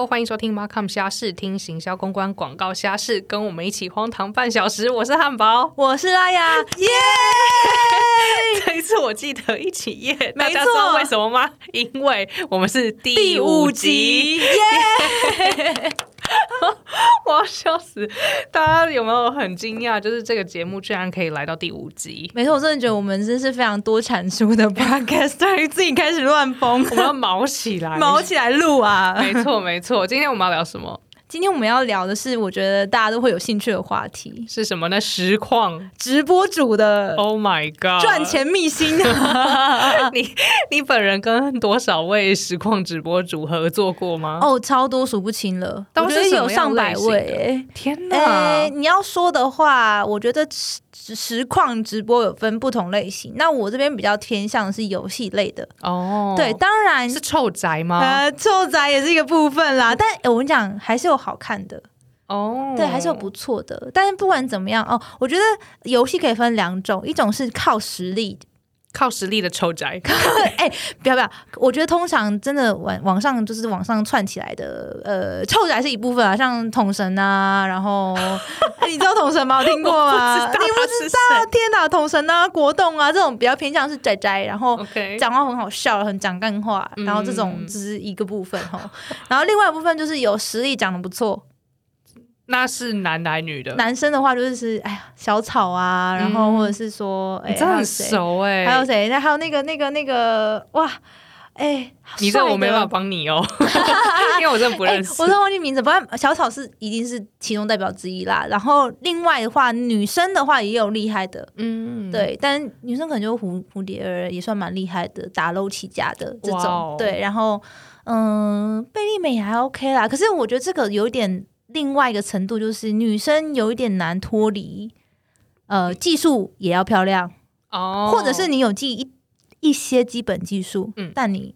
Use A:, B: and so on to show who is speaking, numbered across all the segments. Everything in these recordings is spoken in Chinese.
A: Hello，欢迎收听 Markham 虾事，听行销公关广告虾事，跟我们一起荒唐半小时。我是汉堡，
B: 我是拉雅，耶！
A: 这一次我记得一起耶，大
B: 没
A: 家知道
B: 错
A: 为什么吗？因为我们是第
B: 第
A: 五集，，
B: 耶！
A: 我要笑死！大家有没有很惊讶？就是这个节目居然可以来到第五集，
B: 没错，我真的觉得我们真是非常多产出的 podcast，对于自己开始乱疯，
A: 我们要毛起来，
B: 毛起来录啊！
A: 没错没错。今天我们要聊什么？
B: 今天我们要聊的是，我觉得大家都会有兴趣的话题
A: 是什么呢？实况。
B: ——直播主的
A: Oh my god！
B: 赚钱秘辛。
A: 你你本人跟多少位实况直播主合作过吗？
B: 哦，超多数不清了，我觉得有上百位、欸。
A: 天哪！
B: 哎、你要说的话，我觉得实实况直播有分不同类型。那我这边比较偏向的是游戏类的，
A: 哦，
B: 对，当然
A: 是臭宅吗？
B: 呃，臭宅也是一个部分啦。但、哎我跟你讲，还是有好看的，
A: 哦，
B: 对，还是有不错的。但是不管怎么样，哦，我觉得游戏可以分两种，一种是靠实力。
A: 靠实力的臭宅。
B: 哎、不要不要，我觉得通常真的网网上就是网上串起来的，呃，臭宅是一部分啊，像统神啊，然后、哎你知道统神吗？我听过吗？
A: 不
B: 你不知道？天哪，统神啊，国栋啊，这种比较偏向是宅宅，然后讲话很好笑，很讲干话，然后这种
A: 嗯
B: 只是一个部分哈。然后另外一部分就是有实力，讲的不错。
A: 那是男的女的？
B: 男生的话就是是哎呀小草啊，然后
A: 嗯
B: 或者是说哎
A: 你真的很熟哎，
B: 还有谁？那还有那个那个那个哇，哎，
A: 你这我没办法
B: 法。
A: 帮你哦，因为我真的不
B: 哎、
A: 认识
B: 我。突然忘记名字，不过小草是一定是其中代表之一啦。然后另外的话，女生的话也有厉害的，
A: 嗯，
B: 对，但女生可能就蝴蝴蝶儿也算蛮厉害的，打楼起家的这种，
A: 哦
B: 对。然后嗯，贝利美也还 OK 啦，可是我觉得这个有点另外一个程度，就是女生有一点难脱离，呃，技术也要漂亮，
A: 哦，
B: 或者是你有记一一些基本技术，
A: 嗯
B: 但你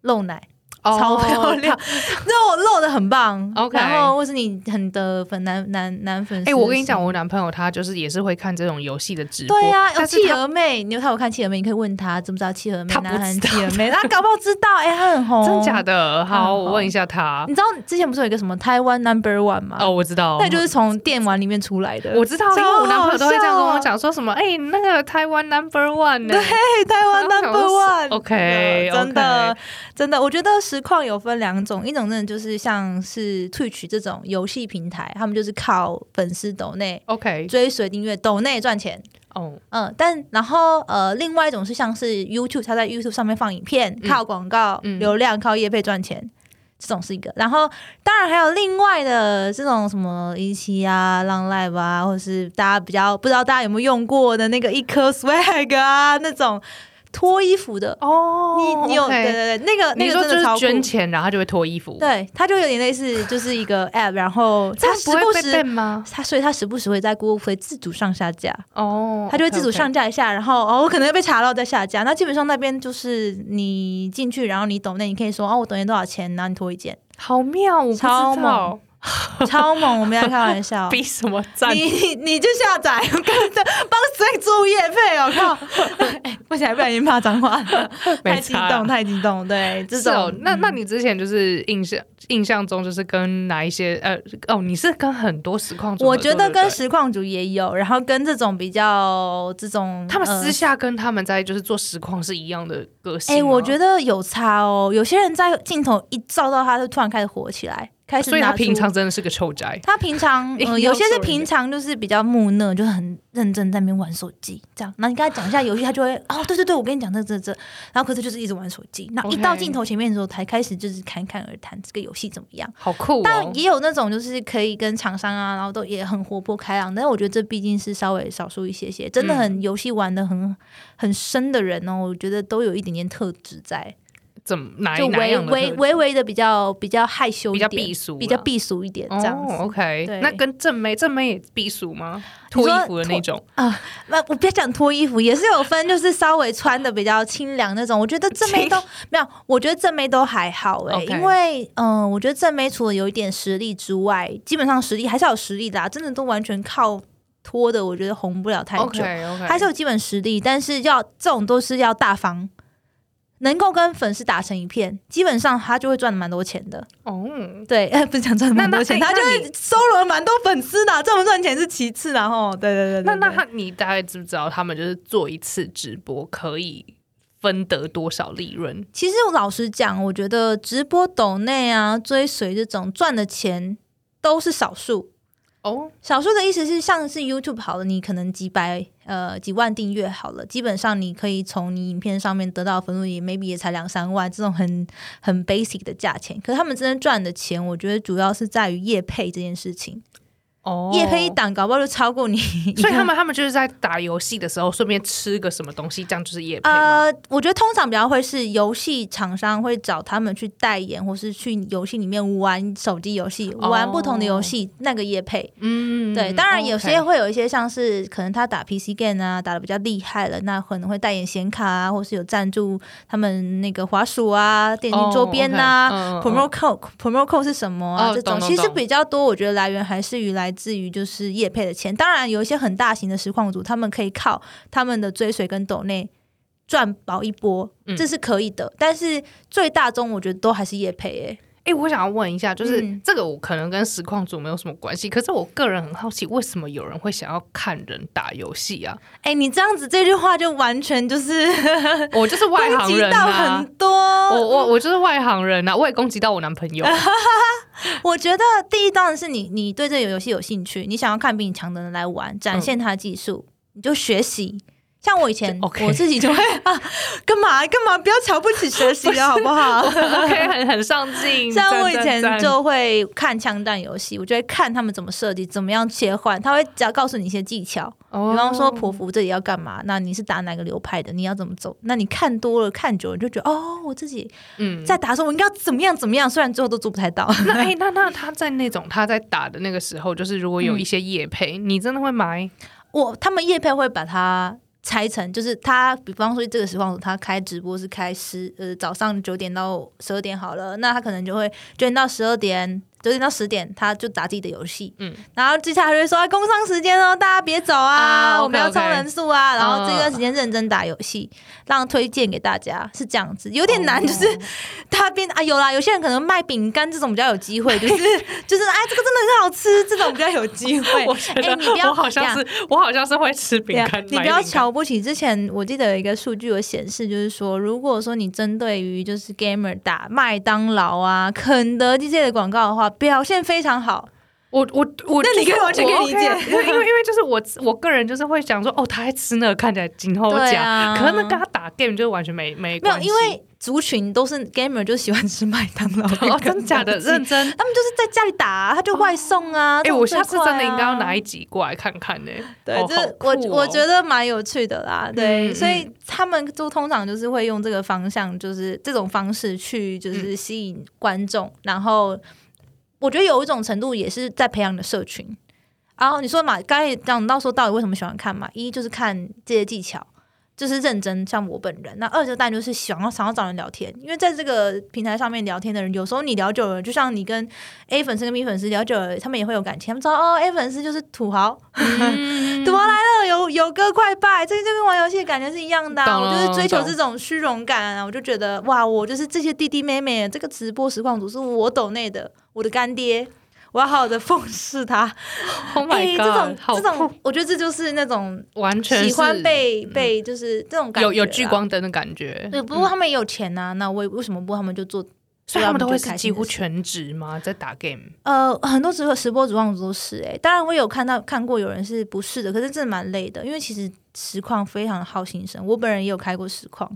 B: 露奶。
A: 哦
B: 超漂亮，肉露的很棒。
A: OK
B: 然后或是你很的粉男男男粉丝。
A: 哎、我跟你讲，我男朋友他就是也是会看这种游戏的直播，
B: 对呀、有企
A: 但是他
B: 鹅妹，你有他有看企鹅妹，你可以问他知不知道企鹅妹，
A: 他不
B: 南韩
A: 知道
B: 企鹅妹，他搞不好知道，哎、他很红，
A: 真假？的？好，我问一下他
B: 你。知道之前不是有一个什么台湾 Number One 吗？
A: 哦，我知道，
B: 那就是从电玩里面出来的。
A: 我知道，因为
B: 超
A: 我男朋友都会这样跟我讲，说什么哎、那个台湾 Number One 呢、
B: 对，台湾 Number One。
A: OK，
B: 真的真的，我觉得实况有分两种，一种真的就是像是 Twitch 这种游戏平台，他们就是靠粉丝抖内
A: OK，
B: 追随订阅抖内赚钱。
A: 哦，
B: 嗯，但然后呃，另外一种是像是 YouTube，它在 YouTube 上面放影片，
A: 嗯
B: 靠广告、
A: 嗯
B: 流量、靠业配赚钱，这种是一个。然后当然还有另外的这种什么一期啊、浪 live 啊，或者是大家比较不知道大家有没有用过的那个一颗 swag 啊那种脱衣服的。
A: 哦
B: 你你有对对对，那个那个真的
A: 是捐钱，然后他就会脱衣服，，
B: 对，他就有点类似，就是一个 app，然后
A: 这
B: 它
A: 样不
B: 时不时？它所以他时不时会在 Google Play 自主上下架。
A: 哦，
B: 他就会自主上架一下，然后哦，我可能会被查到再下架。那基本上那边就是你进去，然后你懂那，你可以说哦，我懂你多少钱，然后你脱一件，
A: 好妙，我不知
B: 超
A: 道
B: 猛 超猛，我没在开玩笑。
A: 比什么赞？
B: 你你你就下载，我跟着帮谁做业配哦，靠！哎，不行，不小心骂脏话了，太激
A: 差
B: 动，太激动。对，这种，
A: 那那
B: 嗯
A: 你之前就是印象印象中就是跟哪一些呃哦，你是跟很多实况组
B: 我
A: 作，
B: 觉得跟实况组也有，然后跟这种比较这种
A: 他们私
B: 呃
A: 下跟他们在就是做实况是一样的个性
B: 哎、
A: 吗。
B: 我觉得有差哦。有些人在镜头一照到他，就突然开始火起来，开始
A: 所以他
B: 拿
A: 平常真的是个臭宅。
B: 他平常 呃，有些是平常就是比较木讷，就是很认真在那边玩手机这样。那你跟他讲一下游戏，他就会哦，对对对，我跟你讲这这这。然后可是就是一直玩手机，那一到镜头前面的时候，才开始就是侃侃而谈这个游戏怎么样。
A: 好酷哦！
B: 但也有那种就是可以跟厂商啊，然后都也很活泼开朗，但是我觉得这毕竟是稍微少数一些些，真的
A: 嗯
B: 很游戏玩的很很深的人哦，我觉得都有一点点特质在。
A: 怎么哪
B: 就
A: 哪
B: 微微
A: 样的特质
B: 微微的比较比较害羞
A: 比较，避俗，
B: 比较避俗一点这样子。
A: 哦、OK，
B: 对
A: 那跟正妹正妹也避俗吗？脱衣服的那种啊
B: 那我不要讲脱衣服，也是有分，就是稍微穿的比较清凉那种。我觉得 正妹都没有，我觉得正妹都还好哎、因为嗯、我觉得正妹除了有一点实力之外，基本上实力还是有实力的、啊，真的都完全靠脱的，我觉得红不了太久。
A: OK OK，
B: 还是有基本实力，但是要这种都是要大方，能够跟粉丝打成一片，基本上他就会赚蛮多钱的。
A: 哦，
B: 对，哎，不是讲赚蛮多钱，他就会收了蛮多粉丝的，赚不赚钱是其次，然后对对对
A: 那那他你大概知不知道他们就是做一次直播可以分得多少利润？
B: 其实我老实讲，我觉得直播抖内啊、追随这种赚的钱都是少数。
A: 哦，
B: 少数的意思是，像是 YouTube 好了，你可能几百呃几万订阅好了，基本上你可以从你影片上面得到的分数也 maybe 也才两三万，这种很很 basic 的价钱。可是他们真正赚的钱，我觉得主要是在于业配这件事情。
A: 哦，
B: 夜配一档，搞不好就超过你。
A: 所以他们他们就是在打游戏的时候顺便吃个什么东西，这样就是夜配。
B: 呃，我觉得通常比较会是游戏厂商会找他们去代言，或是去游戏里面玩手机游戏，
A: 哦
B: 玩不同的游戏，那个夜配。
A: 嗯，
B: 对，当然有些会有一些像是可能他打 PC game 啊，打的比较厉害了，那可能会代言显卡啊，或是有赞助他们那个滑鼠啊、电竞周边呐、
A: 哦
B: promo code promo code 是什么啊？
A: 哦
B: 这种其实比较多，我觉得来源还是于来自于就是业配的钱。当然有一些很大型的实况组，他们可以靠他们的追随跟抖内赚饱一波，
A: 嗯
B: 这是可以的。但是最大宗我觉得都还是业配诶、
A: 哎、我想要问一下，就是、
B: 嗯
A: 这个我可能跟实况组没有什么关系，可是我个人很好奇，为什么有人会想要看人打游戏啊？
B: 哎、你这样子这句话就完全就是
A: 我就是外
B: 攻
A: 行人啊
B: 很，多。
A: 我我我就是外行人啊，我也攻击到我男朋友。
B: 我觉得第一当然是你，你对这个游戏有兴趣，你想要看比你强的人来玩，展现他的技术，你就学习。像我以前我自己就会 啊，干嘛干嘛，不要瞧不起学习了，好不好
A: ？OK，很很上进。
B: 像我以前就会看枪弹游戏，我就会看他们怎么设计，怎么样切换，他会只要告诉你一些技巧，
A: 哦
B: 比方说匍匐这里要干嘛，那你是打哪个流派的，你要怎么走，那你看多了看久了，你就觉得哦，我自己
A: 嗯，
B: 在打的时候我应该要怎么样怎么样，虽然最后都做不太到。
A: 那哎、那那他在那种他在打的那个时候，就是如果有一些夜配，你真的会买？
B: 我他们夜配会把它拆成，就是他，比方说这个时候他开直播是开十呃早上九点到十二点好了，那他可能就会九点到十二点。九点到十点，他就打自己的游戏，
A: 嗯。
B: 嗯，然后接下来就会说、啊、工商时间哦，大家别走啊，
A: 啊
B: 我们要冲人数啊，然后这
A: 嗯
B: 段时间认真打游戏，让推荐给大家，是这样子，有点难，
A: 哦。
B: 就是他变啊有啦，有些人可能卖饼干这种比较有机会，就是 就是哎这个真的很好吃，这种比较有机会。
A: 我觉。得、
B: 哎你不要
A: 我好像是我好像是会吃饼干，
B: 你不要瞧不起。之前我记得有一个数据有显示，就是说，如果说你针对于就是 gamer 打麦当劳啊、肯德基这类的广告的话，表现非常好。
A: 我我我，
B: 那你可以完全可以理解
A: 因为因为就是我我个人就是会想说，哦，他还吃那个看起来金后奖，
B: 对啊
A: 可能跟他打 game 就完全没没
B: 没有，因为族群都是 gamer，就喜欢吃麦当劳。
A: 真假的认真。
B: 他们就是在家里打、啊，他就外送啊。
A: 哎、我下次真的应该要
B: 啊
A: 拿一集过来看看呢、
B: 对，
A: 哦
B: 这
A: 哦
B: 我我觉得蛮有趣的啦。对，
A: 嗯
B: 所以他们就通常就是会用这个方向，就是这种方式去
A: 嗯
B: 就是吸引观众，然后我觉得有一种程度也是在培养你的社群。然后你说嘛，刚才讲到说到底为什么喜欢看嘛？一就是看这些技巧。就是认真，像我本人。那二就当然就是想要想要找人聊天，因为在这个平台上面聊天的人，有时候你聊久了，就像你跟 A 粉丝跟 B 粉丝聊久了，他们也会有感情。他们知道哦，A 粉丝就是土豪，
A: 嗯
B: 土豪来了，有有哥快拜，这就跟玩游戏的感觉是一样的、啊。我就是追求这种虚荣感啊，我就觉得哇，我就是这些弟弟妹妹，这个直播实况组是我抖内的，我的干爹。我要好好的奉侍他。
A: Oh
B: 哎
A: my
B: 这
A: god，
B: 种这种，我觉得这就是那种
A: 完全
B: 喜欢被被就是这种感觉
A: 有有聚光灯的感觉。
B: 对，不过他们也有钱呐、那为为什么不他们就做？
A: 所以他们都会是几乎全职吗？在打 game？
B: 呃，很多直播直播主望都是哎、当然我有看到看过有人是不是的，可是真的蛮累的，因为其实实况非常好心神。我本人也有开过实况，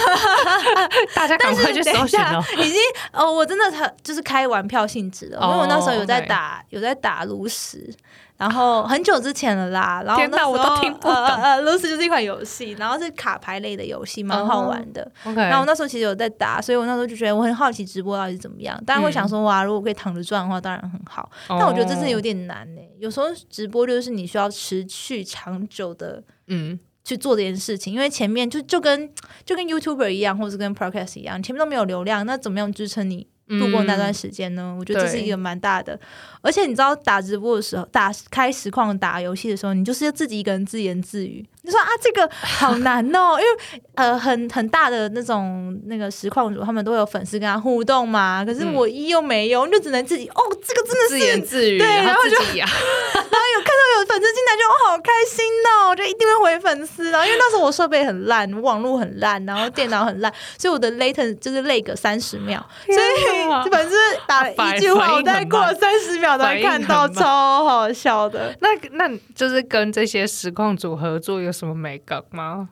A: 大家赶快去搜寻哦。
B: 已经哦，我真的他就是开玩票性质的，因为我那时候有在打有在打炉石。然后很久之前了啦，然后那时候
A: 我都听不懂
B: 呃呃，炉石就是一款游戏，然后是卡牌类的游戏，蛮好玩的。
A: OK，
B: 然后我那时候其实有在打，所以我那时候就觉得我很好奇直播到底是怎么样。当然会想说，哇，如果可以躺着赚的话，当然很好。但我觉得这是有
A: 点
B: 点难呢、有时候直播就是你需要持续长久的
A: 嗯
B: 去做这件事情，因为前面就就跟就跟 YouTuber 一样，或者是跟 Podcast 一样，前面都没有流量，那怎么样支撑你度过那段时间呢？我觉得这是一个蛮大的。而且你知道打直播的时候，打开实况打游戏的时候，你就是要自己一个人自言自语。你说啊，这个好难哦，因为呃，很很大的那种那个实况主，他们都有粉丝跟他互动嘛。可是我一又没有，就只能自己哦，这个真的是
A: 自言自语，
B: 对，
A: 然后
B: 就
A: 啊，
B: 然后有看到有粉丝进来，就我好开心哦，我就一定会回粉丝。然后因为那时候我设备很烂，网络很烂，然后电脑很烂，所以我的 latent 就是 lag 三十秒，所以粉丝打一句话，我大概过了三十秒才看到，超好笑的。
A: 那那就是跟这些实况组合作有什么美感吗？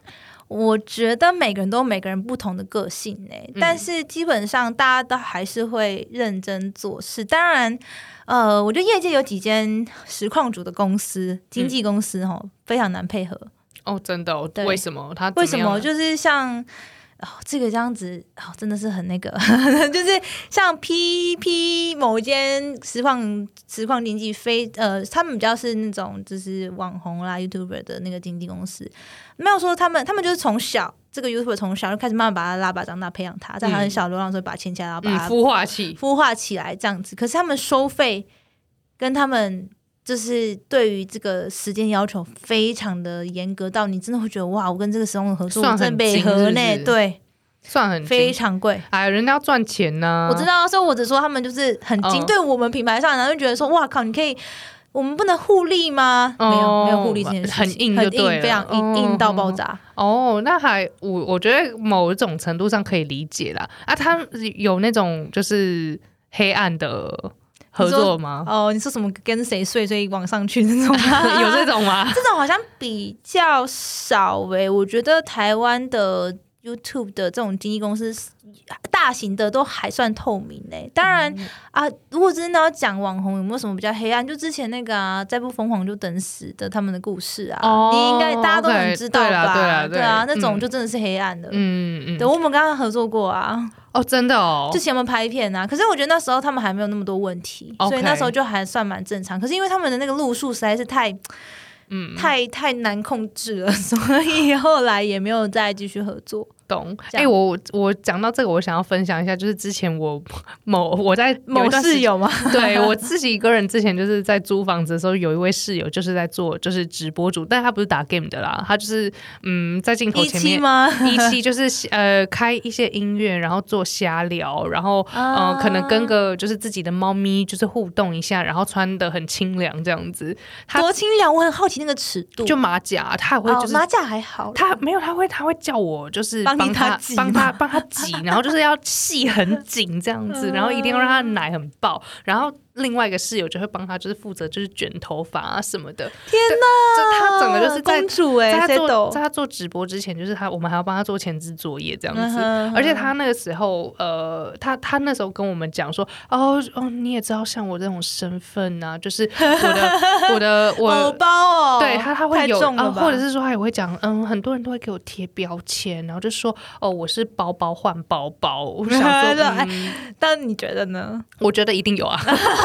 B: 我觉得每个人都有每个人不同的个性诶，但是基本上大家都还是会认真做事。当然，呃，我觉得业界有几间实况组的公司、经纪公司哈，非常难配合。
A: 哦，真的？为什么？他
B: 为什么？就是像。哦，这个这样子哦，真的是很那个，就是像 P P 某间实况实况经纪非呃，他们比较是那种就是网红啦 YouTuber 的那个经纪公司，没有说他们他们就是从小这个 YouTuber 从小就开始慢慢把他拉拔长大，培养他，在他很小流浪的时候把他牵起来，然后把他
A: 孵化起
B: 孵化起来这样子。可是他们收费跟他们。就是对于这个时间要求非常的严格，到你真的会觉得哇，我跟这个时空合作
A: 算
B: 很合呢，对，
A: 算很
B: 非常贵。
A: 哎，人家要赚钱呢，
B: 我知道，所以我只说他们就是很精，对我们品牌上，然后就觉得说哇靠，你可以，我们不能互利吗？没有，没有互利这件事情，
A: 很硬，
B: 很硬，非常硬，硬到爆炸。
A: 哦，那还我我觉得某一种程度上可以理解啦。啊，他有那种就是黑暗的。合作吗？
B: 哦，你说什么跟谁睡，所以往上去那种？
A: 有这种吗？
B: 这种好像比较少诶。我觉得台湾的 YouTube 的这种经纪公司，大型的都还算透明嘞。当然啊，如果真的要讲网红，有没有什么比较黑暗？就之前那个啊，再不疯狂就等死的他们的故事啊，你应该大家都很知道吧？
A: 对啊，
B: 对啊，那种就真的是黑暗的。嗯嗯，对，我们刚刚合作过啊。
A: 哦，真的哦，
B: 之前我们拍片啊，可是我觉得那时候他们还没有那么多问题，所以那时候就还算蛮正常。可是因为他们的那个路数实在是太，嗯，太太难控制了，所以后来也没有再继续合作。
A: 懂哎，我我讲到这个，我想要分享一下，就是之前我某我在
B: 某室友吗？
A: 对我自己一个人之前就是在租房子的时候，有一位室友就是在做就是直播主，但他不是打 game 的啦，他就是嗯在镜头前面
B: 吗？
A: 一期就是呃开一些音乐，然后做瞎聊，然后呃可能跟个就是自己的猫咪就是互动一下，然后穿的很清凉这样子。
B: 多清凉，我很好奇那个尺度。
A: 就马甲，他会就是
B: 马甲还好，
A: 他没有他会他会叫我就是。
B: 帮他
A: 帮他帮他挤，然后就是要系很紧这样子，然后一定要让他奶很爆，然后。另外一个室友就会帮他，就是负责就是卷头发啊什么的。
B: 天哪！
A: 他整个就是在
B: 公主哎，
A: 在他做在他做直播之前，就是他我们还要帮他做前置作业这样子。而且他那个时候，呃，他他那时候跟我们讲说，哦哦，你也知道像我这种身份啊，就是我的我的我
B: 包哦，
A: 对他他会有啊，或者是说他也会讲，嗯，很多人都会给我贴标签，然后就说哦，我是包包换包包。我想说，哎，
B: 但你觉得呢？
A: 我觉得一定有啊。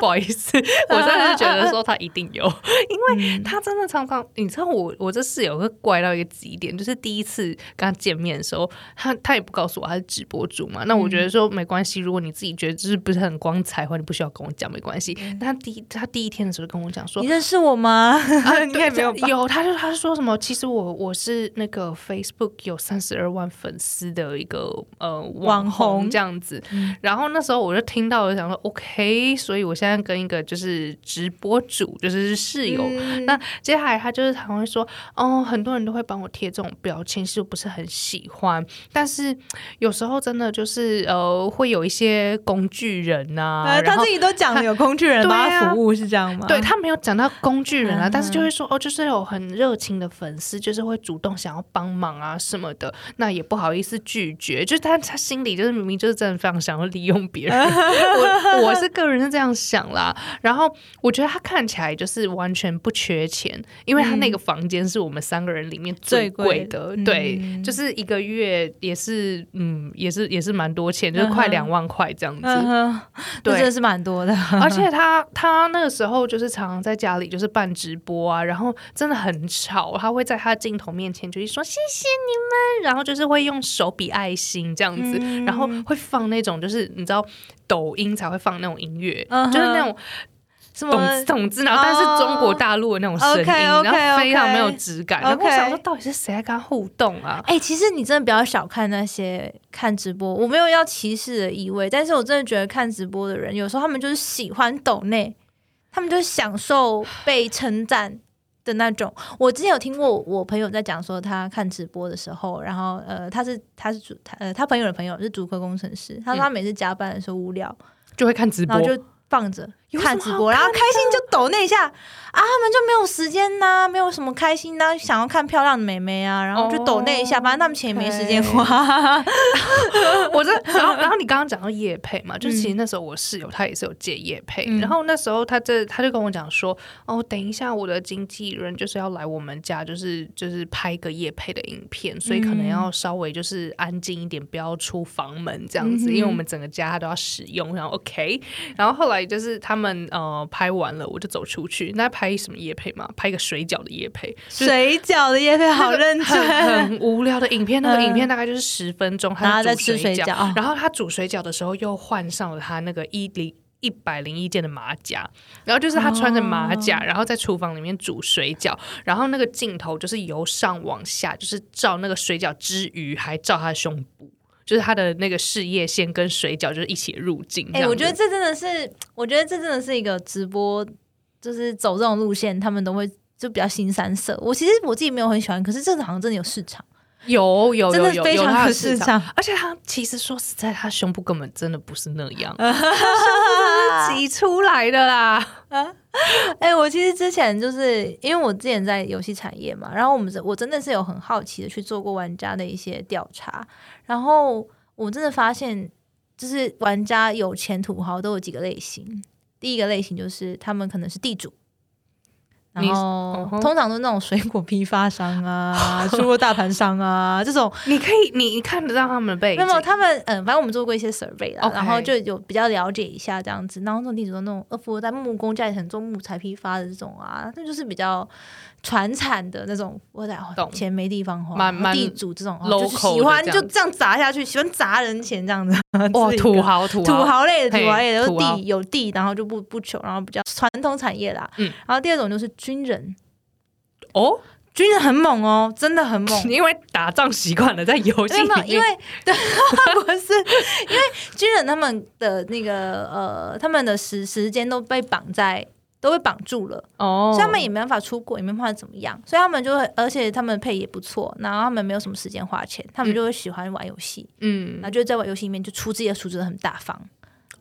A: 不好意思，我真的是觉得说他一定有，因为他真的常常，你知道我我这室友会怪到一个极点，就是第一次跟他见面的时候，他他也不告诉我他是直播主嘛，那我觉得说没关系，如果你自己觉得就是不是很光彩，或你不需要跟我讲没关系。他第一他第一天的时候跟我讲说，
B: 你认识我吗？
A: 你也没有有，他就他说什么？其实我我是那个 Facebook 有三十二万粉丝的一个呃网红这样子，然后那时候我就听到我想说 OK。所以我现在跟一个就是直播主，就是室友。那接下来他就是常会说，哦，很多人都会帮我贴这种标签，其实我不是很喜欢。但是有时候真的就是呃，会有一些工具人呐，
B: 他自己都讲了有工具人帮他服务是这样吗？
A: 对他没有讲到工具人啊，但是就会说哦，就是有很热情的粉丝，就是会主动想要帮忙啊什么的，那也不好意思拒绝。就是他他心里就是明明就是真的非常想要利用别人。我我是个人。是这样想啦。然后我觉得他看起来就是完全不缺钱，因为他那个房间是我们三个人里面最贵的，对，就是一个月也是嗯，也是也是蛮多钱，就是快两万块这样子，
B: 对，真的是蛮多的。
A: 而且他他那个时候就是常常在家里就是办直播啊，然后真的很吵，他会在他镜头面前就是说谢谢你们，然后就是会用手比爱心这样子，然后会放那种就是你知道抖音才会放那种音乐，就是那种什么懂字，然后但是中国大陆的那种声音，然后非常没有质感。然后我想说，到底是谁在跟他互动啊？
B: 哎，其实你真的不要小看那些 看直播，我没有要歧视的意味，但是我真的觉得看直播的人，有时候他们就是喜欢抖内，他们就是享受被称赞。的那种，我之前有听过我朋友在讲说，他看直播的时候，然后呃，他是他是主他呃，他朋友的朋友是主科工程师，他说他每次加班的时候无聊
A: 就会看直播，
B: 就。放着看直播，然后开心就抖那一下啊，他们就没有时间呐，没有什么开心呐，想要看漂亮的美眉啊，然后就抖那一下，反正他们钱也没时间花。
A: 我这，然后然后你刚刚讲到叶配嘛，就是其实那时候我室友他也是有借叶配，然后那时候他这他就跟我讲说，哦，等一下我的经纪人就是要来我们家，就是就是拍个叶配的影片，所以可能要稍微就是安静一点，不要出房门这样子，因为我们整个家都要使用，然后 OK，然后后来。就是他们呃拍完了，我就走出去。那拍什么夜配嘛？拍一个水饺的夜配，
B: 水饺的夜配好认真，
A: 很无聊的影片。那个影片大概就是十分钟，他在吃水饺。然后他煮水饺的时候，又换上了他那个一零一百零一件的马甲。然后就是他穿着马甲，然后在厨房里面煮水饺。然后那个镜头就是由上往下，就是照那个水饺之余，还照他的胸部。就是他的那个事业线跟水饺就是一起入境。哎，
B: 我觉得这真的是，我觉得这真的是一个直播，就是走这种路线，他们都会就比较新三色。我其实我自己没有很喜欢，可是这个好像真的有市场，
A: 有有有有
B: 非常
A: 有
B: 市场。
A: 而且他其实说实在，他胸部根本真的不是那样，挤出来的啦。
B: 哎，我其实之前就是因为我之前在游戏产业嘛，然后我们我真的是有很好奇的去做过玩家的一些调查，然后我真的发现，就是玩家有钱土豪都有几个类型。第一个类型就是他们可能是地主。然后通常都那种水果批发商啊、猪肉大盘商啊这种，
A: 你可以你你看得到他们的背景。
B: 那么他们嗯，反正我们做过一些 survey 啦，然后就有比较了解一下这样子。然后那种地主的那种二富二代木工家里很做木材批发的这种啊，那就是比较。传产的那种，我在钱没地方花，地主这种就是喜欢就这样砸下去，喜欢砸人钱这样子。
A: 哇，土豪土豪
B: 土豪类的土豪类的，有地有地，然后就不不穷，然后比较传统产业啦。嗯，然后第二种就是军人。
A: 哦，
B: 军人很猛哦，真的很猛，
A: 因为打仗习惯了，在游戏里面。
B: 因为 对，不是因为军人他们的那个呃，他们的时时间都被绑在。都被绑住了，哦，所以他们也没办法出国，也没办法怎么样，所以他们就会，而且他们配也不错，然后他们没有什么时间花钱，他们就会喜欢玩游戏，嗯，然后就在玩游戏里面就出自己的出资的很大方。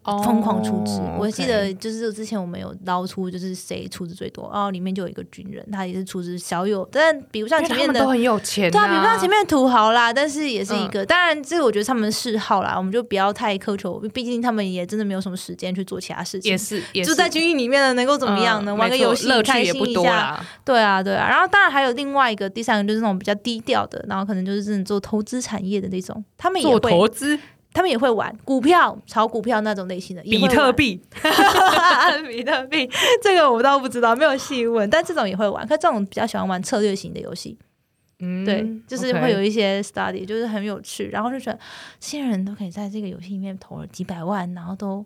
B: 疯狂出资，我记得就是之前我们有捞出，就是谁出资最多，然后里面就有一个军人，他也是出资小有，但比不上前面的
A: 都很有钱，
B: 对啊，比不上前面的土豪啦，但是也是一个，当然这个我觉得他们的嗜好啦，我们就不要太苛求，毕竟他们也真的没有什么时间去做其他事情，
A: 也是，
B: 就在军营里面的能够怎么样呢？玩个游戏开心一下，对啊，对啊，然后当然还有另外一个第三个就是那种比较低调的，然后可能就是真的做投资产业的那种，他们也会
A: 投资。
B: 他们也会玩股票、炒股票那种类型的，
A: 比特币，
B: 比特币，这个我倒不知道，没有细问。但这种也会玩，可这种比较喜欢玩策略型的游戏。嗯，对，就是会有一些 study，就是很有趣，然后就觉得这些人都可以在这个游戏里面投了几百万，然后都。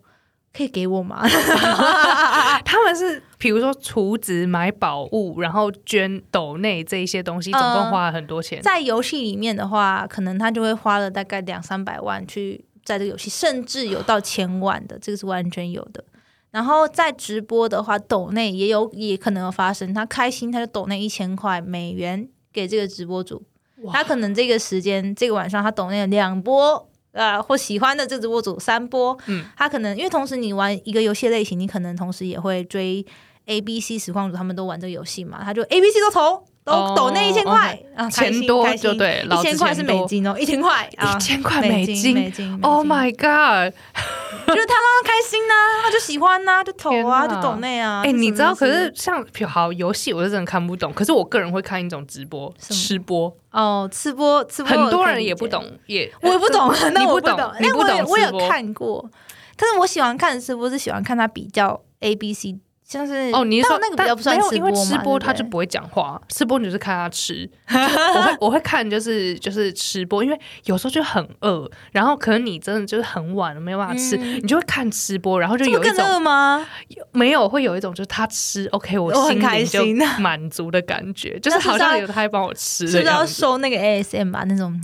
B: 可以给我吗？
A: 他们是比如说储值、买宝物，然后捐斗内这一些东西，总共花了很多钱。
B: 在游戏里面的话，可能他就会花了大概两三百万去在这个游戏，甚至有到千万的，这个是完全有的。然后在直播的话，斗内也有也可能有发生，他开心他就斗内一千块美元给这个直播主，他可能这个时间这个晚上他斗内两波。呃，或喜欢的这直播主三波，嗯，他可能因为同时你玩一个游戏类型，你可能同时也会追 A、B、C 实况主，他们都玩这个游戏嘛，他就 A、B、C 都投，都抖那一千块啊，
A: 钱多就对，
B: 一千块是美金哦，一千块，
A: 一千块美
B: 金，美
A: 金，Oh my God！
B: 就是他让他开心呐，他就喜欢呐，就投啊，就懂那啊。
A: 哎、你知道？可是像好游戏，我是真的看不懂。可是我个人会看一种直播，吃播，
B: 哦，吃播吃播，
A: 很多人也不，懂，也
B: 我也不懂，那
A: 你不懂
B: 我
A: 不懂
B: 那我有我有看过，但是我喜欢看的吃播是喜欢看他比较 A B C，像是
A: 哦，你是说
B: 但那个比较不算吃播嘛，
A: 因为吃播他就不会讲话，吃播你就是看他吃。我会我会看就是就是吃播，因为有时候就很饿，然后可能你真的就是很晚了没有办法吃，
B: 嗯
A: 你就会看吃播，然后就有一种
B: 饿吗？
A: 没有会有一种就是他吃 OK 我
B: 我很开
A: 心满足的感觉，就是好像有他在帮我吃
B: 是不是要。收那个 ASM 吧？那种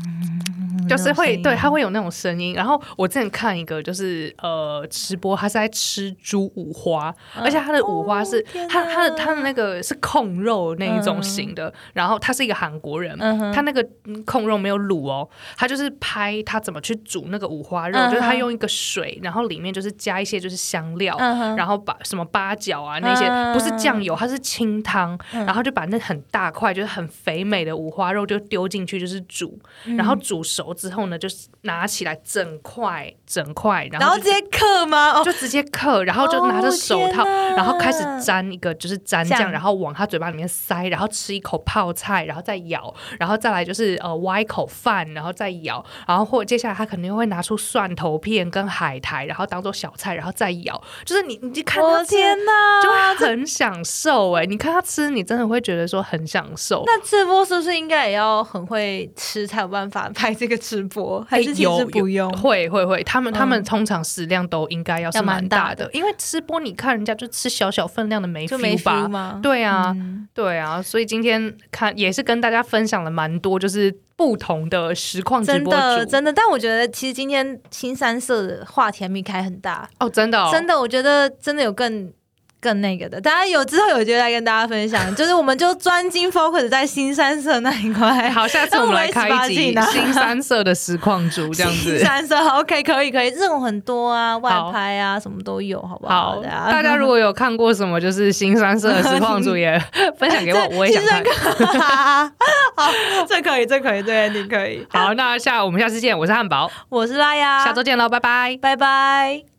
A: 就是会对，他
B: 会
A: 会有那种声音。然后我之前看一个，就是呃吃播，他是在吃猪五花，而且他的五花是、
B: 哦
A: 他他的他的那个是控肉那一种型的，然后他是一个韩国人，
B: 嗯
A: 他那个嗯控肉没有卤哦，他就是拍他怎么去煮那个五花肉，
B: 嗯
A: 就是他用一个水，然后里面就是加一些就是香料。
B: 嗯
A: 然后把什么八角啊那些、
B: 嗯。
A: 不是酱油，它是清汤，
B: 嗯。
A: 然后就把那很大块就是很肥美的五花肉就丢进去就是煮，
B: 嗯。
A: 然后煮熟之后呢，就是拿起来整块整块，然后
B: 直接刻吗？哦，
A: 就直接刻，然后就拿着手套，
B: 哦
A: 然后开始沾一个就是蘸酱，
B: 酱
A: 然后往他嘴巴里面塞，然后吃一口泡菜，然后再咬，然后再来就是呃挖一口饭，然后再咬，然后或接下来他肯定会拿出蒜头片跟海苔，然后当做小菜，然后再咬，就是你你就看
B: 我
A: 他吃。
B: 天哪！
A: 就会很享受哎、你看他吃，你真的会觉得说很享受。
B: 那吃播是不是应该也要很会吃才有办法拍这个直播？还是其
A: 有
B: 实不用？
A: 会会会，他们、他们
B: 嗯
A: 通常食量都应该要是
B: 蛮
A: 蛮
B: 大的
A: 因为吃播你看人家就吃小小分量的没
B: 就没
A: feel 吧
B: feel？
A: 对啊，
B: 嗯
A: 对啊，所以今天看也是跟大家分享了蛮多，就是不同的实况直
B: 真
A: 播主。
B: 的真的，但我觉得其实今天新三色的话题还没开很大，
A: 哦，真的、哦，
B: 真的，我觉得真的有更更那个的，大家有之后有机会再跟大家分享，就是我们就专精 focus 在新三色那一块。
A: 好，下次我们来开一集
B: 也18禁啊
A: 新三色的实况组这样
B: 新
A: 子。
B: 三色，OK，可以可以，这种很多啊，外拍啊，什么都有，好不
A: 好，
B: 大家
A: 大家如果有看过什么就是新三色的实况组，也 分享给我，我也想看。
B: 好，这可以，这可以，这你可以。
A: 好，那下我们下次见，我是汉堡，
B: 我是拉雅，
A: 下周见喽，拜拜。
B: 拜拜。